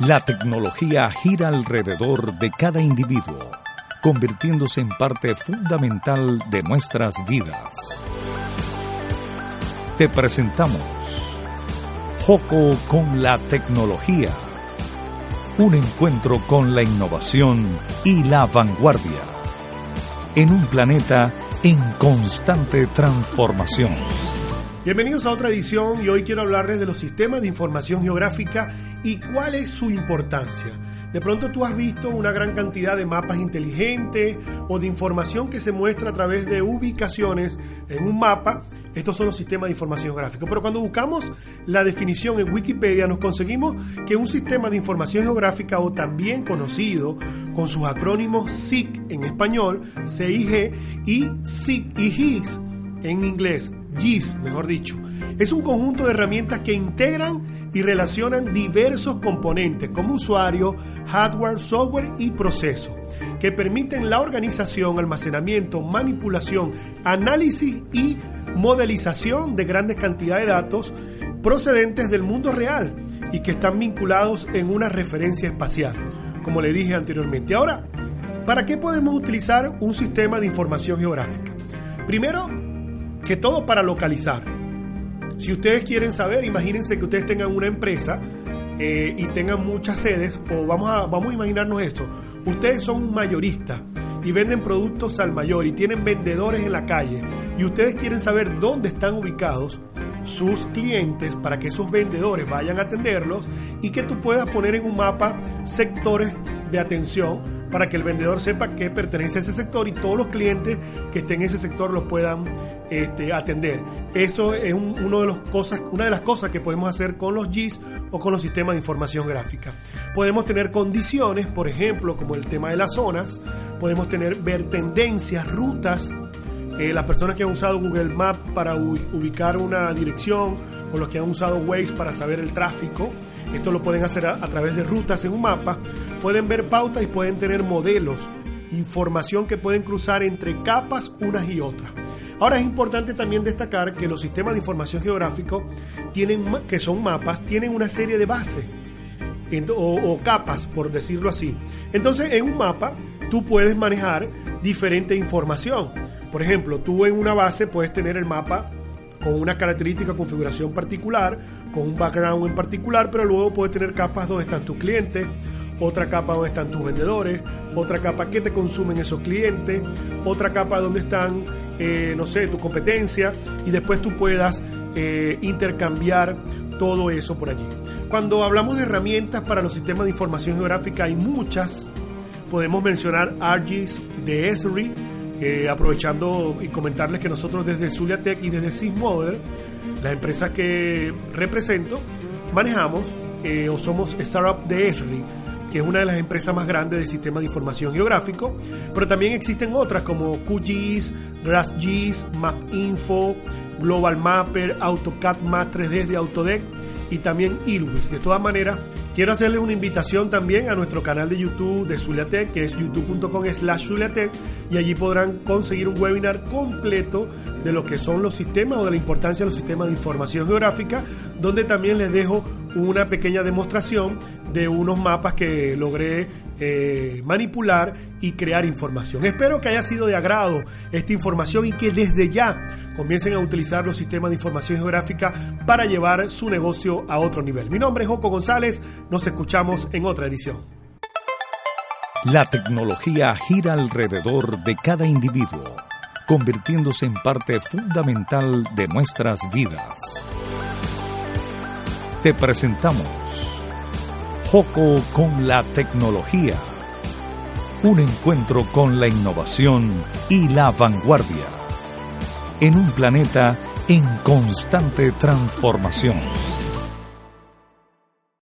La tecnología gira alrededor de cada individuo, convirtiéndose en parte fundamental de nuestras vidas. Te presentamos Joco con la tecnología. Un encuentro con la innovación y la vanguardia. En un planeta en constante transformación. Bienvenidos a otra edición y hoy quiero hablarles de los sistemas de información geográfica y cuál es su importancia. De pronto tú has visto una gran cantidad de mapas inteligentes o de información que se muestra a través de ubicaciones en un mapa. Estos son los sistemas de información geográfica. Pero cuando buscamos la definición en Wikipedia nos conseguimos que un sistema de información geográfica o también conocido con sus acrónimos SIG en español, CIG y SIG y GIS en inglés, GIS, mejor dicho. Es un conjunto de herramientas que integran y relacionan diversos componentes como usuario, hardware, software y proceso, que permiten la organización, almacenamiento, manipulación, análisis y modelización de grandes cantidades de datos procedentes del mundo real y que están vinculados en una referencia espacial, como le dije anteriormente. Ahora, ¿para qué podemos utilizar un sistema de información geográfica? Primero, que todo para localizar. Si ustedes quieren saber, imagínense que ustedes tengan una empresa eh, y tengan muchas sedes, o vamos a, vamos a imaginarnos esto, ustedes son mayoristas y venden productos al mayor y tienen vendedores en la calle y ustedes quieren saber dónde están ubicados sus clientes para que esos vendedores vayan a atenderlos y que tú puedas poner en un mapa sectores de atención para que el vendedor sepa que pertenece a ese sector y todos los clientes que estén en ese sector los puedan este, atender. Eso es uno una de las cosas que podemos hacer con los GIS o con los sistemas de información gráfica. Podemos tener condiciones, por ejemplo, como el tema de las zonas, podemos tener ver tendencias, rutas, eh, las personas que han usado Google Maps para ubicar una dirección o los que han usado Waze para saber el tráfico, esto lo pueden hacer a, través de rutas en un mapa, pueden ver pautas y pueden tener modelos, información que pueden cruzar entre capas unas y otras. Ahora es importante también destacar que los sistemas de información geográfico tienen, que son mapas, tienen una serie de bases o, capas, por decirlo así. Entonces, en un mapa tú puedes manejar diferente información. Por ejemplo, tú en una base puedes tener el mapa con una característica, configuración particular, con un background en particular, pero luego puedes tener capas donde están tus clientes, otra capa donde están tus vendedores, otra capa que te consumen esos clientes, otra capa donde están, eh, no sé, tu competencia, y después tú puedas eh, intercambiar todo eso por allí. Cuando hablamos de herramientas para los sistemas de información geográfica, hay muchas. Podemos mencionar ArcGIS de Esri, eh, aprovechando y comentarles que nosotros desde Zuliatec y desde SysModel, las empresas que represento, manejamos eh, o somos startup de Esri, que es una de las empresas más grandes del sistema de información geográfico, pero también existen otras como QGIS, RASGIS, MapInfo, Global Mapper, AutoCAD Más 3D de Autodeck y también Ilwis. De todas maneras, quiero hacerles una invitación también a nuestro canal de YouTube de Zuliatec, que es youtube.com slash Zuliatec, y allí podrán conseguir un webinar completo de lo que son los sistemas o de la importancia de los sistemas de información geográfica, donde también les dejo una pequeña demostración de unos mapas que logré eh, manipular y crear información. Espero que haya sido de agrado esta información y que desde ya comiencen a utilizar los sistemas de información geográfica para llevar su negocio a otro nivel. Mi nombre es Joco González, nos escuchamos en otra edición. La tecnología gira alrededor de cada individuo, convirtiéndose en parte fundamental de nuestras vidas. Te presentamos Joco con la tecnología. Un encuentro con la innovación y la vanguardia. En un planeta en constante transformación.